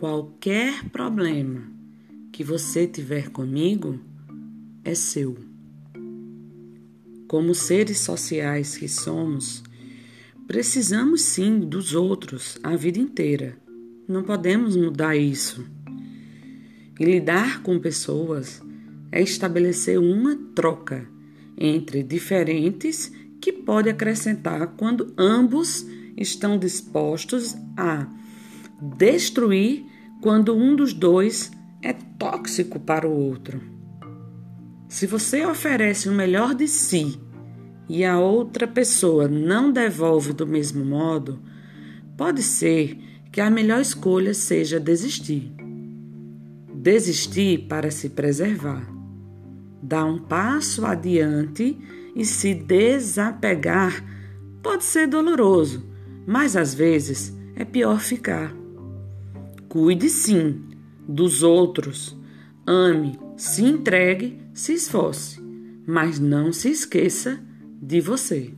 Qualquer problema que você tiver comigo é seu. Como seres sociais que somos, precisamos sim dos outros a vida inteira. Não podemos mudar isso. E lidar com pessoas é estabelecer uma troca entre diferentes que pode acrescentar quando ambos estão dispostos a destruir quando um dos dois é tóxico para o outro. Se você oferece o melhor de si e a outra pessoa não devolve do mesmo modo, pode ser que a melhor escolha seja desistir. Desistir para se preservar. Dar um passo adiante e se desapegar pode ser doloroso, mas às vezes é pior ficar. Cuide sim dos outros, ame, se entregue, se esforce, mas não se esqueça de você.